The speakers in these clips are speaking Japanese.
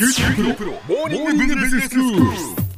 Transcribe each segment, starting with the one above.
九州大学モーニングビジネススクール。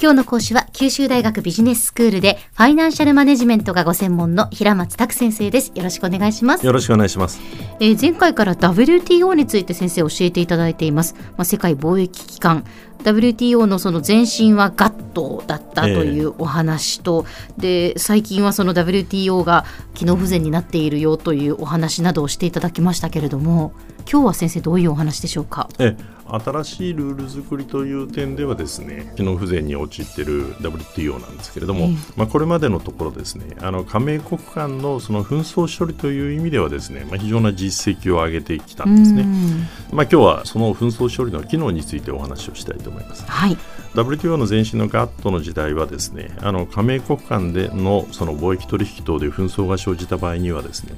今日の講師は九州大学ビジネススクールでファイナンシャルマネジメントがご専門の平松卓先生です。よろしくお願いします。よろしくお願いします。えー前回から WTO について先生教えていただいています、まあ、世界貿易機関。WTO のその前身は GATT だったというお話と、で最近はその WTO が機能不全になっているよというお話などをしていただきましたけれども今日は先生どういうお話でしょうか？え新しいルール作りという点ではですね機能不全に陥っている WTO なんですけれども、ええまあ、これまでのところですねあの加盟国間のその紛争処理という意味ではですね、まあ、非常な実績を上げてきたんですね。うんまあ、今日はその紛争処理の機能についてお話をしたいと思います。はい WTO の前身の GATT の時代はですねあの加盟国間でのその貿易取引等で紛争が生じた場合にはですね、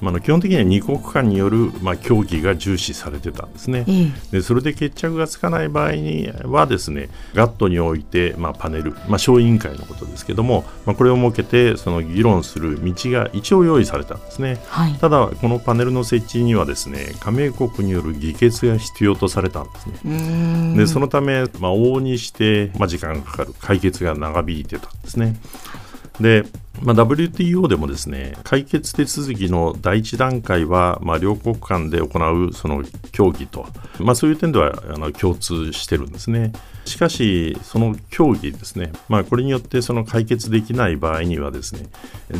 まあ、あの基本的には2国間による、まあ、協議が重視されてたんですね。ええでそれで決着がつかない場合にはですね GATT において、まあ、パネル、まあ、小委員会のことですけども、まあ、これを設けてその議論する道が一応用意されたんですね。はいただこのパネルの設置にはですね加盟国による議決が必要とされたんですね。でそのため、まあ、往々にして、まあ、時間がかかる解決が長引いてたんですね。で、まあ、WTO でもですね解決手続きの第一段階は、まあ、両国間で行うその協議と、まあ、そういう点ではあの共通してるんですね。しかし、その協議ですね、まあ、これによってその解決できない場合にはですね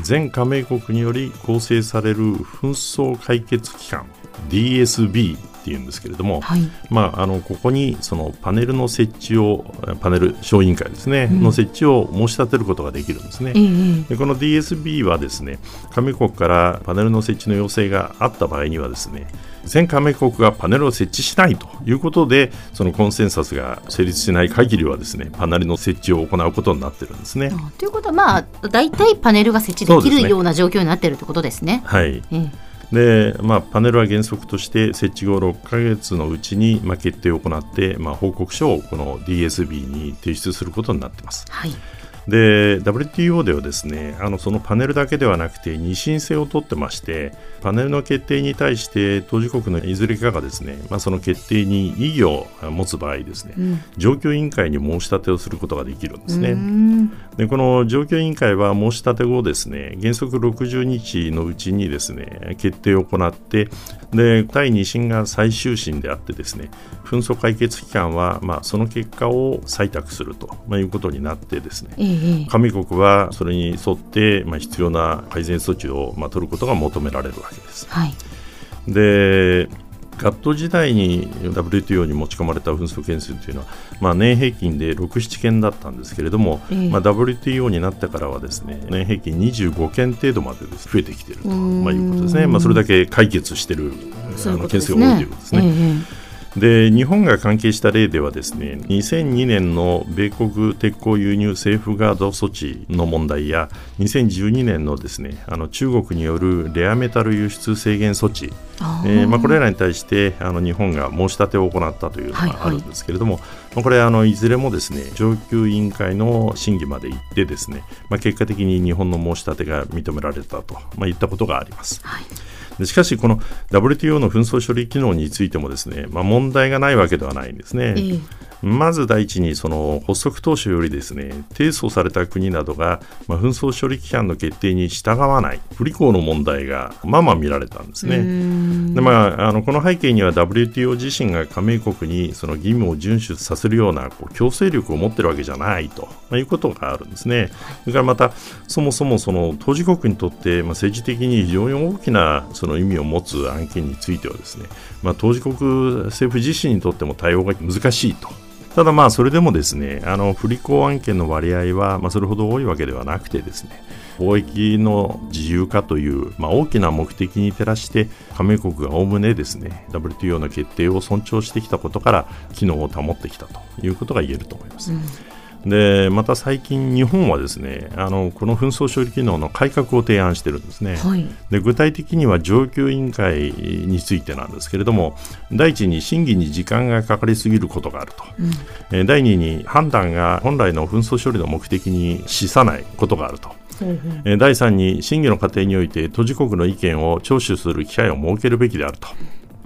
全加盟国により構成される紛争解決機関 DSB っていうんですけれども、はいまあ、あのここにそのパネルの設置をパネル小委員会ですね、うんの設置を申し立てることができるんですね。ええでこの DSB はですね加盟国からパネルの設置の要請があった場合にはですね全加盟国がパネルを設置しないということでそのコンセンサスが成立しない限りはですねパネルの設置を行うことになってるんですね。あということはまあ大体パネルが設置できるような状況になっているということですね。はいえでまあ、パネルは原則として設置後6ヶ月のうちに、まあ、決定を行って、まあ、報告書をこの DSB に提出することになっています。はいで WTO ではですねあのそのパネルだけではなくて二審制を取ってましてパネルの決定に対して当事国のいずれかがですね、まあ、その決定に異議を持つ場合ですね、うん状況委員会に申し立てをすることができるんですね。でこの状況委員会は申し立て後ですね原則60日のうちにですね決定を行ってで第2審が最終審であってですね紛争解決機関は、まあ、その結果を採択すると、まあ、いうことになってですね加盟国はそれに沿って、まあ、必要な改善措置を、まあ、取ることが求められるわけです。はいでガット時代に WTO に持ち込まれた紛争件数というのは、まあ、年平均で6、7件だったんですけれども、ええ。まあ、WTO になってからはですね年平均25件程度までです増えてきていると、まあ、いうことですね、まあ、それだけ解決しているあの件数が多いということですね。ええで日本が関係した例ではですね2002年の米国鉄鋼輸入セーフガード措置の問題や2012年のですねあの中国によるレアメタル輸出制限措置、あえーまあ、これらに対してあの日本が申し立てを行ったというのはいはい。があるんですけれども、まあ、これあのいずれもですね上級委員会の審議まで行ってですね、まあ、結果的に日本の申し立てが認められたと、まあ、いったことがあります。はいでしかし、この WTO の紛争処理機能についてもですね、まあ、問題がないわけではないんですね。えーまず第一にその発足当初よりですね提訴された国などが、まあ、紛争処理機関の決定に従わない不履行の問題がまあまあ見られたんですね。でまあ、あのこの背景には WTO 自身が加盟国にその義務を遵守させるようなこう強制力を持っているわけじゃないと、まあ、いうことがあるんですね。それからまたそもそもその当事国にとって、まあ、政治的に非常に大きなその意味を持つ案件についてはですね、まあ、当事国政府自身にとっても対応が難しいと。ただまあそれでもですねあの不履行案件の割合はまあそれほど多いわけではなくてですね貿易の自由化という、まあ、大きな目的に照らして加盟国がおおむねですね WTO の決定を尊重してきたことから機能を保ってきたということが言えると思います。でまた最近、日本はですねあのこの紛争処理機能の改革を提案してるんですね。はいで具体的には上級委員会についてなんですけれども第一に審議に時間がかかりすぎることがあると、えー第二に判断が本来の紛争処理の目的に資さないことがあると、えー第三に審議の過程において当事国の意見を聴取する機会を設けるべきであると。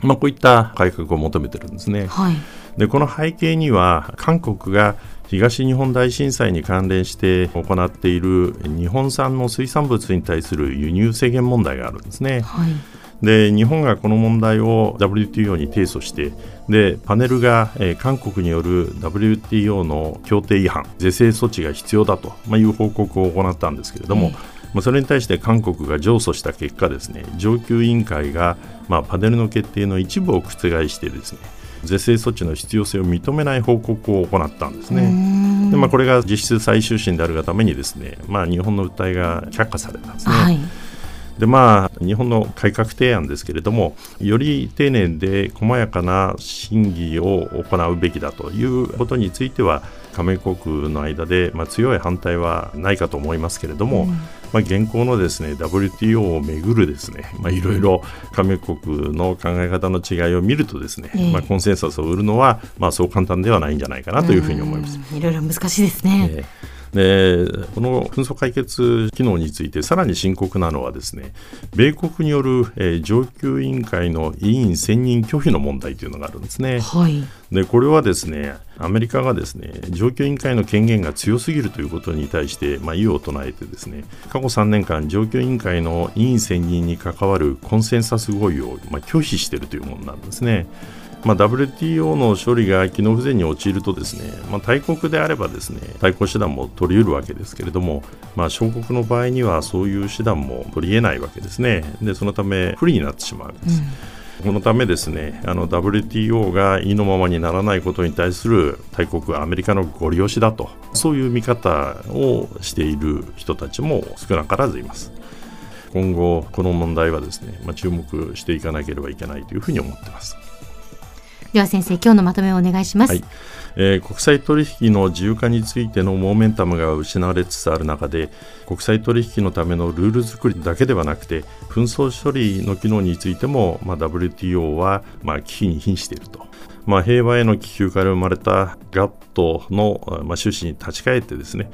まあ、こういった改革を求めてるんですね。はい、でこの背景には韓国が東日本大震災に関連して行っている日本産の水産物に対する輸入制限問題があるんですね。はいで日本がこの問題を WTO に提訴してでパネルが、えー、韓国による WTO の協定違反是正措置が必要だと、まあ、いう報告を行ったんですけれども、まあ、それに対して韓国が上訴した結果ですね上級委員会が、まあ、パネルの決定の一部を覆してですね是正措置の必要性を認めない報告を行ったんですね。でまあ、これが実質最終審であるがためにですね、まあ、日本の訴えが却下されたんですね。はいでまあ、日本の改革提案ですけれどもより丁寧で細やかな審議を行うべきだということについては加盟国の間で、まあ、強い反対はないかと思いますけれども、うん、まあ、現行のですね WTO をめぐるですね、まあ、いろいろ加盟国の考え方の違いを見るとですね、えー、まあ、コンセンサスを売るのは、まあ、そう簡単ではないんじゃないかなというふうに思います。いろいろ難しいですね、えーでこの紛争解決機能についてさらに深刻なのはですね米国による、えー、上級委員会の委員選任拒否の問題というのがあるんですね。はい、でこれはですねアメリカがですね上級委員会の権限が強すぎるということに対して、まあ、異を唱えてですね過去3年間上級委員会の委員選任に関わるコンセンサス合意を、まあ、拒否しているというものなんですね。まあ、WTO の処理が機能不全に陥るとですね、まあ、大国であればですね対抗手段も取り得るわけですけれども、まあ、小国の場合にはそういう手段も取り得ないわけですね。でそのため不利になってしまうわけです。うん。このためですねあの WTO が意のままにならないことに対する大国アメリカのご利用しだとそういう見方をしている人たちも少なからずいます。今後この問題はですね、まあ、注目していかなければいけないというふうに思っていますでは先生今日のまとめをお願いします、はいえー、国際取引の自由化についてのモーメンタムが失われつつある中で国際取引のためのルール作りだけではなくて紛争処理の機能についても、まあ、WTO は、まあ、危機に瀕していると。まあ、平和への気球から生まれた GATT の、まあ、趣旨に立ち返ってですね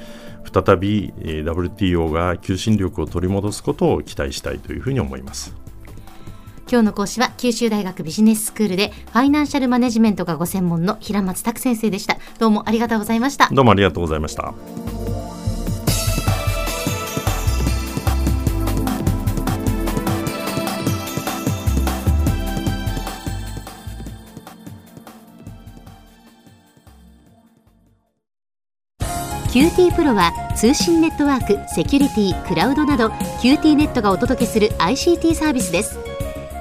再び WTO が求心力を取り戻すことを期待したいというふうに思います。今日の講師は九州大学ビジネススクールでファイナンシャルマネジメントがご専門の平松卓先生でした。どうもありがとうございました。どうもありがとうございました。 QT PRO は通信ネットワーク、セキュリティ、クラウドなど QT ネットがお届けする ICT サービスです